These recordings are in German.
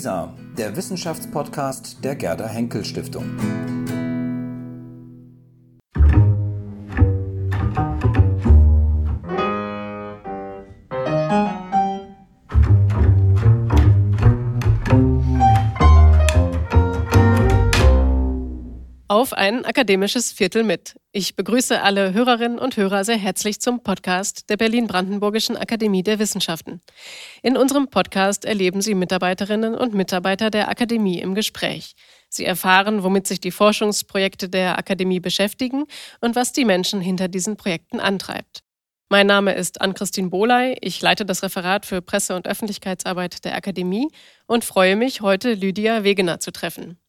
WISA, der Wissenschaftspodcast der Gerda Henkel Stiftung. auf ein akademisches Viertel mit. Ich begrüße alle Hörerinnen und Hörer sehr herzlich zum Podcast der Berlin-Brandenburgischen Akademie der Wissenschaften. In unserem Podcast erleben Sie Mitarbeiterinnen und Mitarbeiter der Akademie im Gespräch. Sie erfahren, womit sich die Forschungsprojekte der Akademie beschäftigen und was die Menschen hinter diesen Projekten antreibt. Mein Name ist Ann-Christine Bohley. Ich leite das Referat für Presse- und Öffentlichkeitsarbeit der Akademie und freue mich, heute Lydia Wegener zu treffen.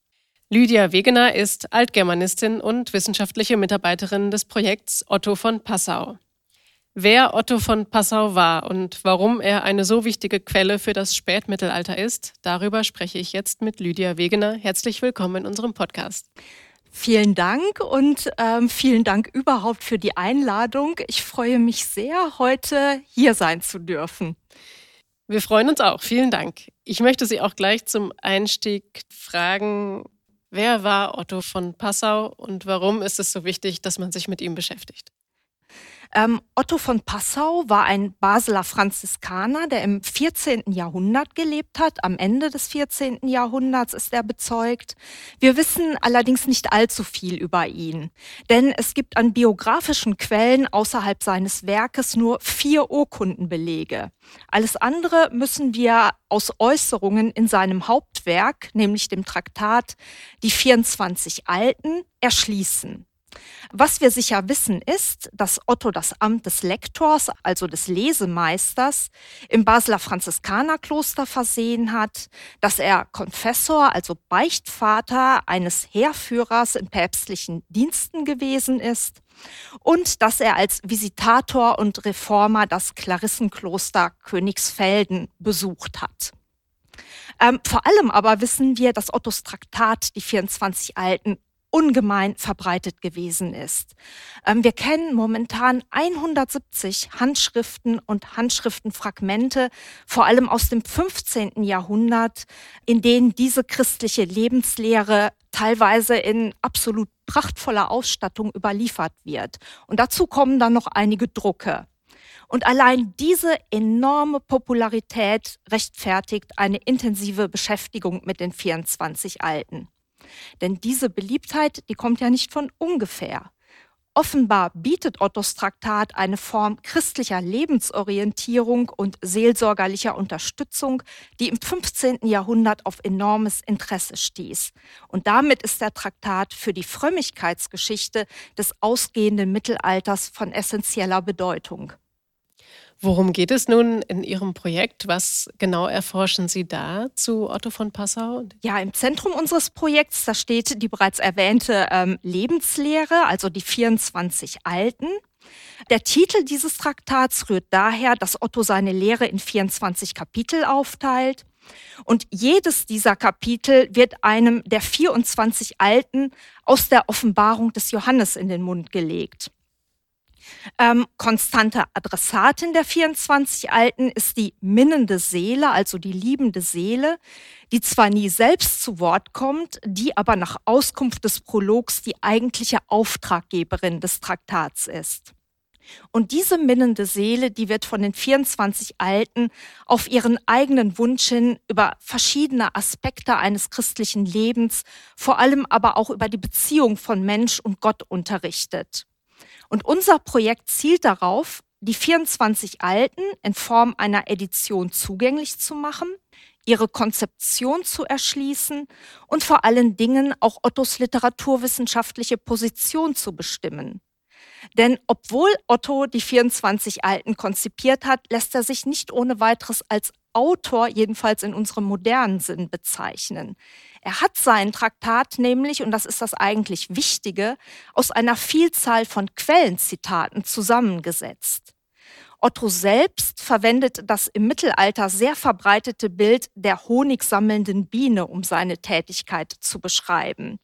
Lydia Wegener ist Altgermanistin und wissenschaftliche Mitarbeiterin des Projekts Otto von Passau. Wer Otto von Passau war und warum er eine so wichtige Quelle für das Spätmittelalter ist, darüber spreche ich jetzt mit Lydia Wegener. Herzlich willkommen in unserem Podcast. Vielen Dank und ähm, vielen Dank überhaupt für die Einladung. Ich freue mich sehr, heute hier sein zu dürfen. Wir freuen uns auch. Vielen Dank. Ich möchte Sie auch gleich zum Einstieg fragen, Wer war Otto von Passau und warum ist es so wichtig, dass man sich mit ihm beschäftigt? Ähm, Otto von Passau war ein Basler Franziskaner, der im 14. Jahrhundert gelebt hat. Am Ende des 14. Jahrhunderts ist er bezeugt. Wir wissen allerdings nicht allzu viel über ihn, denn es gibt an biografischen Quellen außerhalb seines Werkes nur vier Urkundenbelege. Alles andere müssen wir aus Äußerungen in seinem Hauptwerk, nämlich dem Traktat Die 24 Alten, erschließen. Was wir sicher wissen ist, dass Otto das Amt des Lektors, also des Lesemeisters, im Basler Franziskanerkloster versehen hat, dass er Konfessor, also Beichtvater eines Heerführers in päpstlichen Diensten gewesen ist und dass er als Visitator und Reformer das Klarissenkloster Königsfelden besucht hat. Ähm, vor allem aber wissen wir, dass Ottos Traktat, die 24 Alten, ungemein verbreitet gewesen ist. Ähm, wir kennen momentan 170 Handschriften und Handschriftenfragmente, vor allem aus dem 15. Jahrhundert, in denen diese christliche Lebenslehre teilweise in absolut prachtvoller Ausstattung überliefert wird. Und dazu kommen dann noch einige Drucke. Und allein diese enorme Popularität rechtfertigt eine intensive Beschäftigung mit den 24 Alten. Denn diese Beliebtheit, die kommt ja nicht von ungefähr. Offenbar bietet Ottos Traktat eine Form christlicher Lebensorientierung und seelsorgerlicher Unterstützung, die im 15. Jahrhundert auf enormes Interesse stieß. Und damit ist der Traktat für die Frömmigkeitsgeschichte des ausgehenden Mittelalters von essentieller Bedeutung. Worum geht es nun in Ihrem Projekt? Was genau erforschen Sie da zu Otto von Passau? Ja, im Zentrum unseres Projekts, da steht die bereits erwähnte ähm, Lebenslehre, also die 24 Alten. Der Titel dieses Traktats rührt daher, dass Otto seine Lehre in 24 Kapitel aufteilt. Und jedes dieser Kapitel wird einem der 24 Alten aus der Offenbarung des Johannes in den Mund gelegt. Ähm, konstante Adressatin der 24 Alten ist die minnende Seele, also die liebende Seele, die zwar nie selbst zu Wort kommt, die aber nach Auskunft des Prologs die eigentliche Auftraggeberin des Traktats ist. Und diese minnende Seele, die wird von den 24 Alten auf ihren eigenen Wunsch hin über verschiedene Aspekte eines christlichen Lebens, vor allem aber auch über die Beziehung von Mensch und Gott unterrichtet. Und unser Projekt zielt darauf, die 24 Alten in Form einer Edition zugänglich zu machen, ihre Konzeption zu erschließen und vor allen Dingen auch Ottos literaturwissenschaftliche Position zu bestimmen. Denn obwohl Otto die 24 Alten konzipiert hat, lässt er sich nicht ohne weiteres als Autor, jedenfalls in unserem modernen Sinn, bezeichnen. Er hat sein Traktat nämlich, und das ist das eigentlich Wichtige, aus einer Vielzahl von Quellenzitaten zusammengesetzt. Otto selbst verwendet das im Mittelalter sehr verbreitete Bild der honigsammelnden Biene, um seine Tätigkeit zu beschreiben.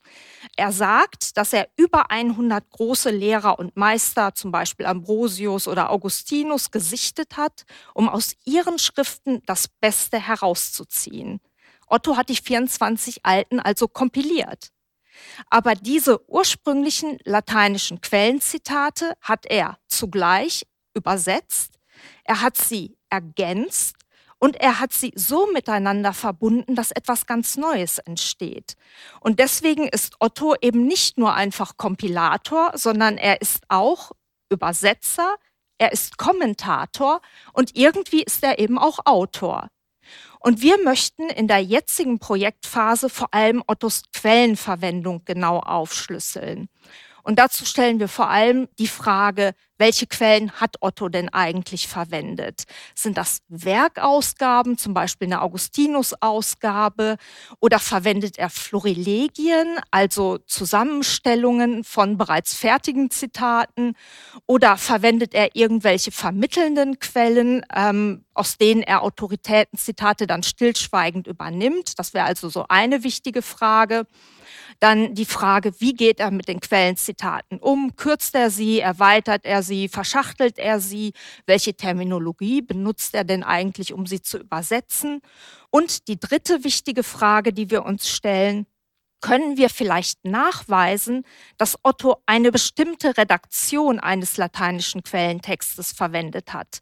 Er sagt, dass er über 100 große Lehrer und Meister, zum Beispiel Ambrosius oder Augustinus, gesichtet hat, um aus ihren Schriften das Beste herauszuziehen. Otto hat die 24 Alten also kompiliert. Aber diese ursprünglichen lateinischen Quellenzitate hat er zugleich übersetzt, er hat sie ergänzt und er hat sie so miteinander verbunden, dass etwas ganz Neues entsteht. Und deswegen ist Otto eben nicht nur einfach Kompilator, sondern er ist auch Übersetzer, er ist Kommentator und irgendwie ist er eben auch Autor. Und wir möchten in der jetzigen Projektphase vor allem Ottos Quellenverwendung genau aufschlüsseln. Und dazu stellen wir vor allem die Frage, welche Quellen hat Otto denn eigentlich verwendet? Sind das Werkausgaben, zum Beispiel eine Augustinus-Ausgabe, oder verwendet er Florilegien, also Zusammenstellungen von bereits fertigen Zitaten, oder verwendet er irgendwelche vermittelnden Quellen, ähm, aus denen er Autoritätenzitate dann stillschweigend übernimmt? Das wäre also so eine wichtige Frage. Dann die Frage, wie geht er mit den Quellenzitaten um? Kürzt er sie, erweitert er sie, verschachtelt er sie? Welche Terminologie benutzt er denn eigentlich, um sie zu übersetzen? Und die dritte wichtige Frage, die wir uns stellen, können wir vielleicht nachweisen, dass Otto eine bestimmte Redaktion eines lateinischen Quellentextes verwendet hat.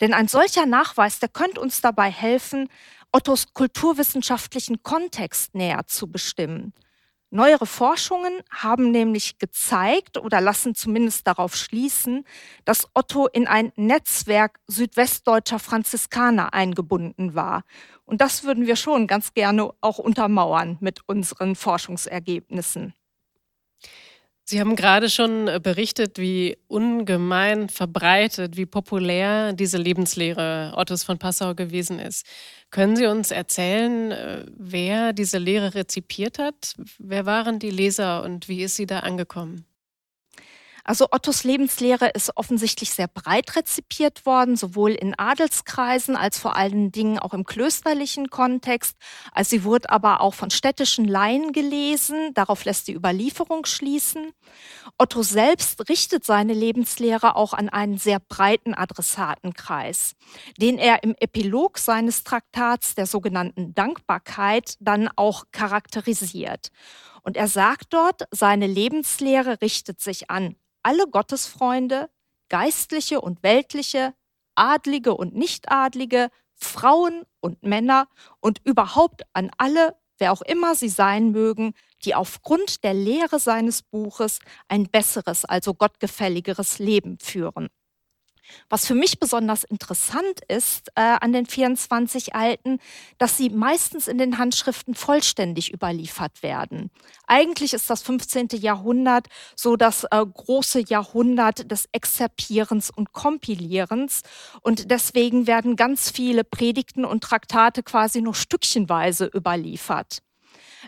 Denn ein solcher Nachweis, der könnte uns dabei helfen, Ottos kulturwissenschaftlichen Kontext näher zu bestimmen. Neuere Forschungen haben nämlich gezeigt oder lassen zumindest darauf schließen, dass Otto in ein Netzwerk südwestdeutscher Franziskaner eingebunden war. Und das würden wir schon ganz gerne auch untermauern mit unseren Forschungsergebnissen. Sie haben gerade schon äh, berichtet, wie ungemein verbreitet, wie populär diese Lebenslehre Ottos von Passau gewesen ist. Können Sie uns erzählen, äh, wer diese Lehre rezipiert hat? Wer waren die Leser und wie ist sie da angekommen? Also Ottos Lebenslehre ist offensichtlich sehr breit rezipiert worden, sowohl in Adelskreisen als vor allen Dingen auch im klösterlichen Kontext. Also sie wurde aber auch von städtischen Laien gelesen. Darauf lässt die Überlieferung schließen. Otto selbst richtet seine Lebenslehre auch an einen sehr breiten Adressatenkreis, den er im Epilog seines Traktats der sogenannten Dankbarkeit dann auch charakterisiert. Und er sagt dort, seine Lebenslehre richtet sich an alle Gottesfreunde, Geistliche und Weltliche, Adlige und Nichtadlige, Frauen und Männer und überhaupt an alle, wer auch immer sie sein mögen, die aufgrund der Lehre seines Buches ein besseres, also gottgefälligeres Leben führen. Was für mich besonders interessant ist äh, an den 24 Alten, dass sie meistens in den Handschriften vollständig überliefert werden. Eigentlich ist das 15. Jahrhundert so das äh, große Jahrhundert des Exzerpierens und Kompilierens und deswegen werden ganz viele Predigten und Traktate quasi nur stückchenweise überliefert.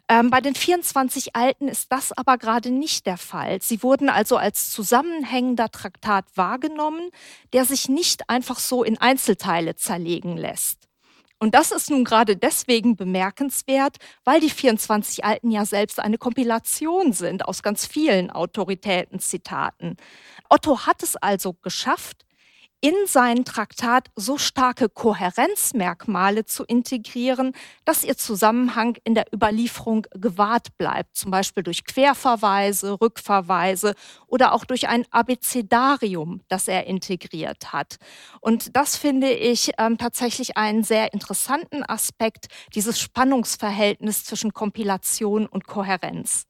Ähm, bei den 24 Alten ist das aber gerade nicht der Fall. Sie wurden also als zusammenhängender Traktat wahrgenommen, der sich nicht einfach so in Einzelteile zerlegen lässt. Und das ist nun gerade deswegen bemerkenswert, weil die 24 Alten ja selbst eine Kompilation sind aus ganz vielen Autoritätenzitaten. Otto hat es also geschafft, in seinen Traktat so starke Kohärenzmerkmale zu integrieren, dass ihr Zusammenhang in der Überlieferung gewahrt bleibt, zum Beispiel durch Querverweise, Rückverweise oder auch durch ein Abecedarium, das er integriert hat. Und das finde ich ähm, tatsächlich einen sehr interessanten Aspekt, dieses Spannungsverhältnis zwischen Kompilation und Kohärenz.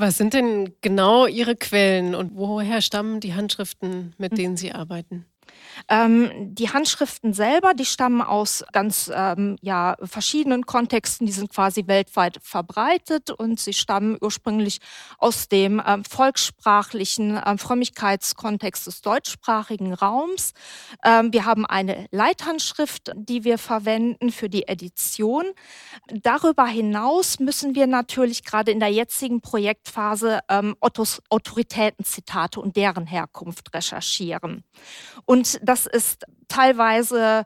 Was sind denn genau Ihre Quellen und woher stammen die Handschriften, mit hm. denen Sie arbeiten? Ähm, die Handschriften selber, die stammen aus ganz ähm, ja, verschiedenen Kontexten, die sind quasi weltweit verbreitet und sie stammen ursprünglich aus dem ähm, volkssprachlichen ähm, Frömmigkeitskontext des deutschsprachigen Raums. Ähm, wir haben eine Leithandschrift, die wir verwenden für die Edition. Darüber hinaus müssen wir natürlich gerade in der jetzigen Projektphase ähm, Ottos Autoritätenzitate und deren Herkunft recherchieren. Und das ist teilweise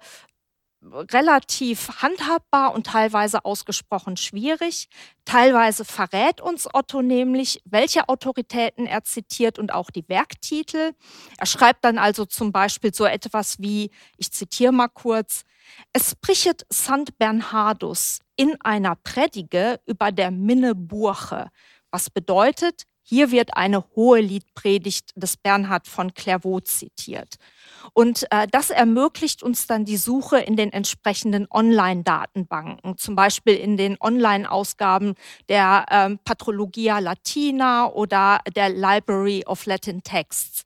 relativ handhabbar und teilweise ausgesprochen schwierig. Teilweise verrät uns Otto nämlich, welche Autoritäten er zitiert und auch die Werktitel. Er schreibt dann also zum Beispiel so etwas wie, ich zitiere mal kurz, es spricht Sant Bernhardus in einer Predige über der Minne Burche, was bedeutet, hier wird eine hohe Liedpredigt des Bernhard von Clairvaux zitiert. Und äh, das ermöglicht uns dann die Suche in den entsprechenden Online-Datenbanken, zum Beispiel in den Online-Ausgaben der ähm, Patrologia Latina oder der Library of Latin Texts.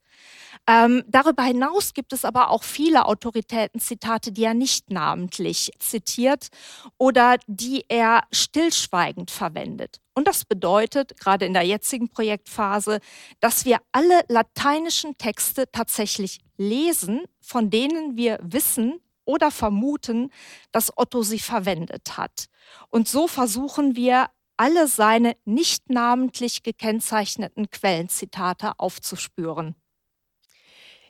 Ähm, darüber hinaus gibt es aber auch viele Autoritätenzitate, die er nicht namentlich zitiert oder die er stillschweigend verwendet. Und das bedeutet, gerade in der jetzigen Projektphase, dass wir alle lateinischen Texte tatsächlich lesen, von denen wir wissen oder vermuten, dass Otto sie verwendet hat. Und so versuchen wir, alle seine nicht namentlich gekennzeichneten Quellenzitate aufzuspüren.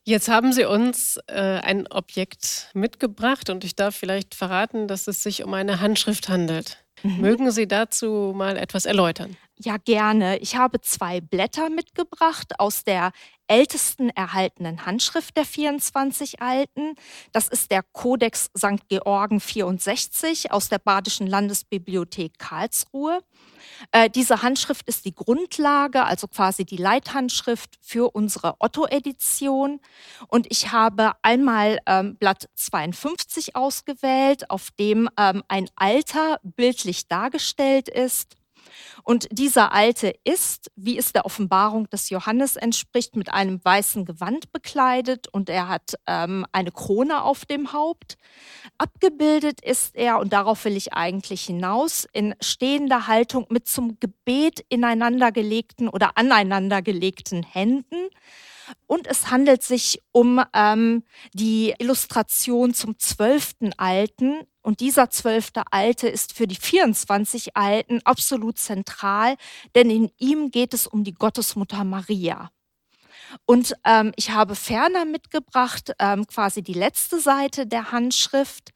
Jetzt haben Sie uns äh, ein Objekt mitgebracht und ich darf vielleicht verraten, dass es sich um eine Handschrift handelt. Mögen Sie dazu mal etwas erläutern? Ja, gerne. Ich habe zwei Blätter mitgebracht aus der ältesten erhaltenen Handschrift der 24 Alten. Das ist der Codex St. Georgen 64 aus der Badischen Landesbibliothek Karlsruhe. Äh, diese Handschrift ist die Grundlage, also quasi die Leithandschrift für unsere Otto-Edition. Und ich habe einmal ähm, Blatt 52 ausgewählt, auf dem ähm, ein Alter bildlich dargestellt ist. Und dieser Alte ist, wie es der Offenbarung des Johannes entspricht, mit einem weißen Gewand bekleidet und er hat ähm, eine Krone auf dem Haupt. Abgebildet ist er, und darauf will ich eigentlich hinaus, in stehender Haltung mit zum Gebet ineinandergelegten oder aneinandergelegten Händen. Und es handelt sich um ähm, die Illustration zum zwölften Alten. Und dieser zwölfte Alte ist für die 24 Alten absolut zentral, denn in ihm geht es um die Gottesmutter Maria. Und ähm, ich habe ferner mitgebracht ähm, quasi die letzte Seite der Handschrift.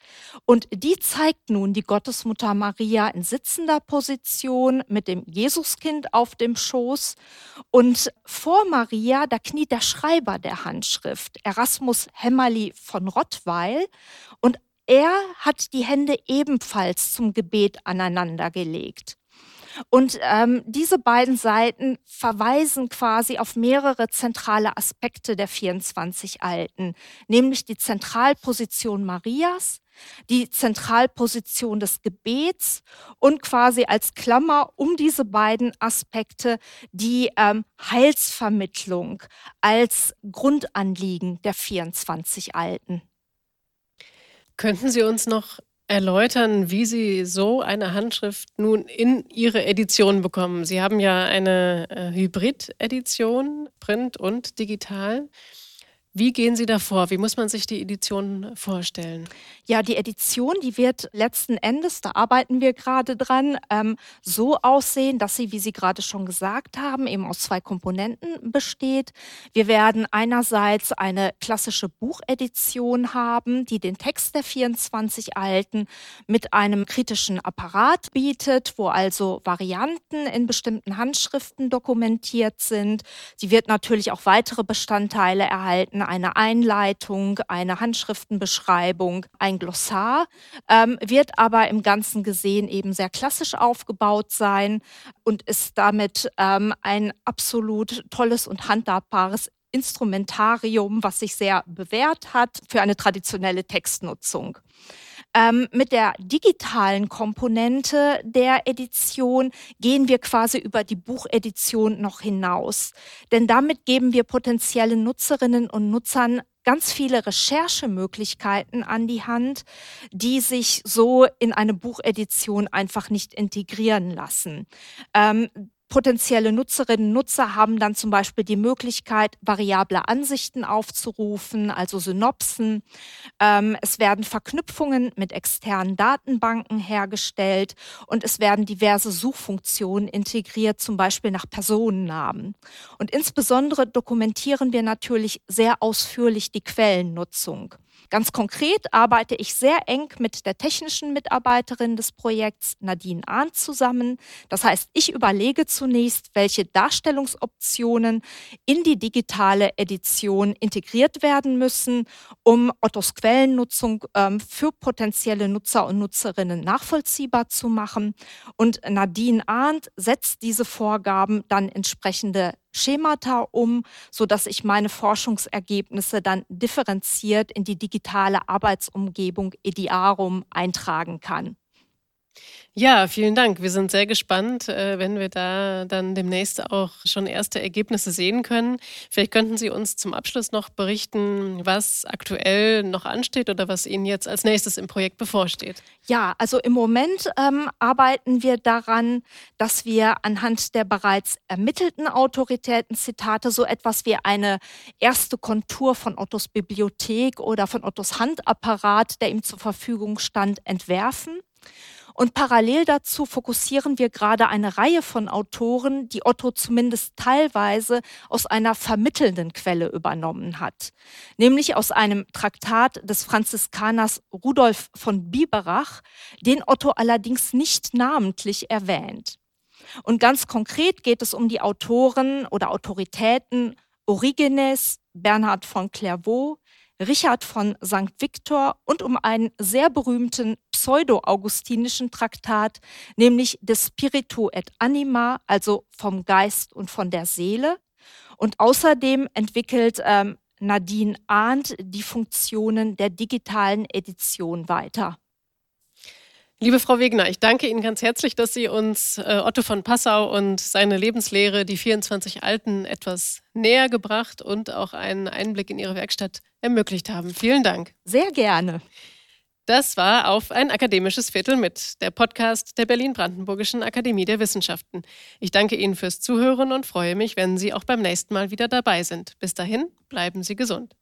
Und die zeigt nun die Gottesmutter Maria in sitzender Position mit dem Jesuskind auf dem Schoß. Und vor Maria, da kniet der Schreiber der Handschrift, Erasmus Hämmerli von Rottweil. Und er hat die Hände ebenfalls zum Gebet aneinandergelegt. Und ähm, diese beiden Seiten verweisen quasi auf mehrere zentrale Aspekte der 24 Alten, nämlich die Zentralposition Marias, die Zentralposition des Gebets und quasi als Klammer um diese beiden Aspekte die ähm, Heilsvermittlung als Grundanliegen der 24 Alten. Könnten Sie uns noch erläutern, wie Sie so eine Handschrift nun in Ihre Edition bekommen. Sie haben ja eine äh, Hybrid-Edition, Print und digital. Wie gehen Sie da vor? Wie muss man sich die Edition vorstellen? Ja, die Edition, die wird letzten Endes, da arbeiten wir gerade dran, ähm, so aussehen, dass sie, wie Sie gerade schon gesagt haben, eben aus zwei Komponenten besteht. Wir werden einerseits eine klassische Buchedition haben, die den Text der 24 Alten mit einem kritischen Apparat bietet, wo also Varianten in bestimmten Handschriften dokumentiert sind. Sie wird natürlich auch weitere Bestandteile erhalten eine Einleitung, eine Handschriftenbeschreibung, ein Glossar, ähm, wird aber im Ganzen gesehen eben sehr klassisch aufgebaut sein und ist damit ähm, ein absolut tolles und handhabbares Instrumentarium, was sich sehr bewährt hat für eine traditionelle Textnutzung. Ähm, mit der digitalen Komponente der Edition gehen wir quasi über die Buchedition noch hinaus. Denn damit geben wir potenziellen Nutzerinnen und Nutzern ganz viele Recherchemöglichkeiten an die Hand, die sich so in eine Buchedition einfach nicht integrieren lassen. Ähm, Potenzielle Nutzerinnen und Nutzer haben dann zum Beispiel die Möglichkeit, variable Ansichten aufzurufen, also Synopsen. Ähm, es werden Verknüpfungen mit externen Datenbanken hergestellt und es werden diverse Suchfunktionen integriert, zum Beispiel nach Personennamen. Und insbesondere dokumentieren wir natürlich sehr ausführlich die Quellennutzung. Ganz konkret arbeite ich sehr eng mit der technischen Mitarbeiterin des Projekts Nadine Arndt zusammen. Das heißt, ich überlege zunächst, welche Darstellungsoptionen in die digitale Edition integriert werden müssen, um Ottos Quellennutzung ähm, für potenzielle Nutzer und Nutzerinnen nachvollziehbar zu machen. Und Nadine Arndt setzt diese Vorgaben dann entsprechende Schemata um, so dass ich meine Forschungsergebnisse dann differenziert in die digitale Arbeitsumgebung Ediarum eintragen kann. Ja, vielen Dank. Wir sind sehr gespannt, äh, wenn wir da dann demnächst auch schon erste Ergebnisse sehen können. Vielleicht könnten Sie uns zum Abschluss noch berichten, was aktuell noch ansteht oder was Ihnen jetzt als nächstes im Projekt bevorsteht. Ja, also im Moment ähm, arbeiten wir daran, dass wir anhand der bereits ermittelten Autoritätenzitate so etwas wie eine erste Kontur von Ottos Bibliothek oder von Ottos Handapparat, der ihm zur Verfügung stand, entwerfen. Und parallel dazu fokussieren wir gerade eine Reihe von Autoren, die Otto zumindest teilweise aus einer vermittelnden Quelle übernommen hat, nämlich aus einem Traktat des Franziskaners Rudolf von Biberach, den Otto allerdings nicht namentlich erwähnt. Und ganz konkret geht es um die Autoren oder Autoritäten Origenes, Bernhard von Clairvaux, Richard von St. Victor und um einen sehr berühmten pseudo-augustinischen Traktat, nämlich De Spiritu et Anima, also vom Geist und von der Seele. Und außerdem entwickelt ähm, Nadine Arndt die Funktionen der digitalen Edition weiter. Liebe Frau Wegner, ich danke Ihnen ganz herzlich, dass Sie uns äh, Otto von Passau und seine Lebenslehre, die 24 Alten, etwas näher gebracht und auch einen Einblick in Ihre Werkstatt ermöglicht haben. Vielen Dank. Sehr gerne. Das war auf ein akademisches Viertel mit, der Podcast der Berlin-Brandenburgischen Akademie der Wissenschaften. Ich danke Ihnen fürs Zuhören und freue mich, wenn Sie auch beim nächsten Mal wieder dabei sind. Bis dahin, bleiben Sie gesund.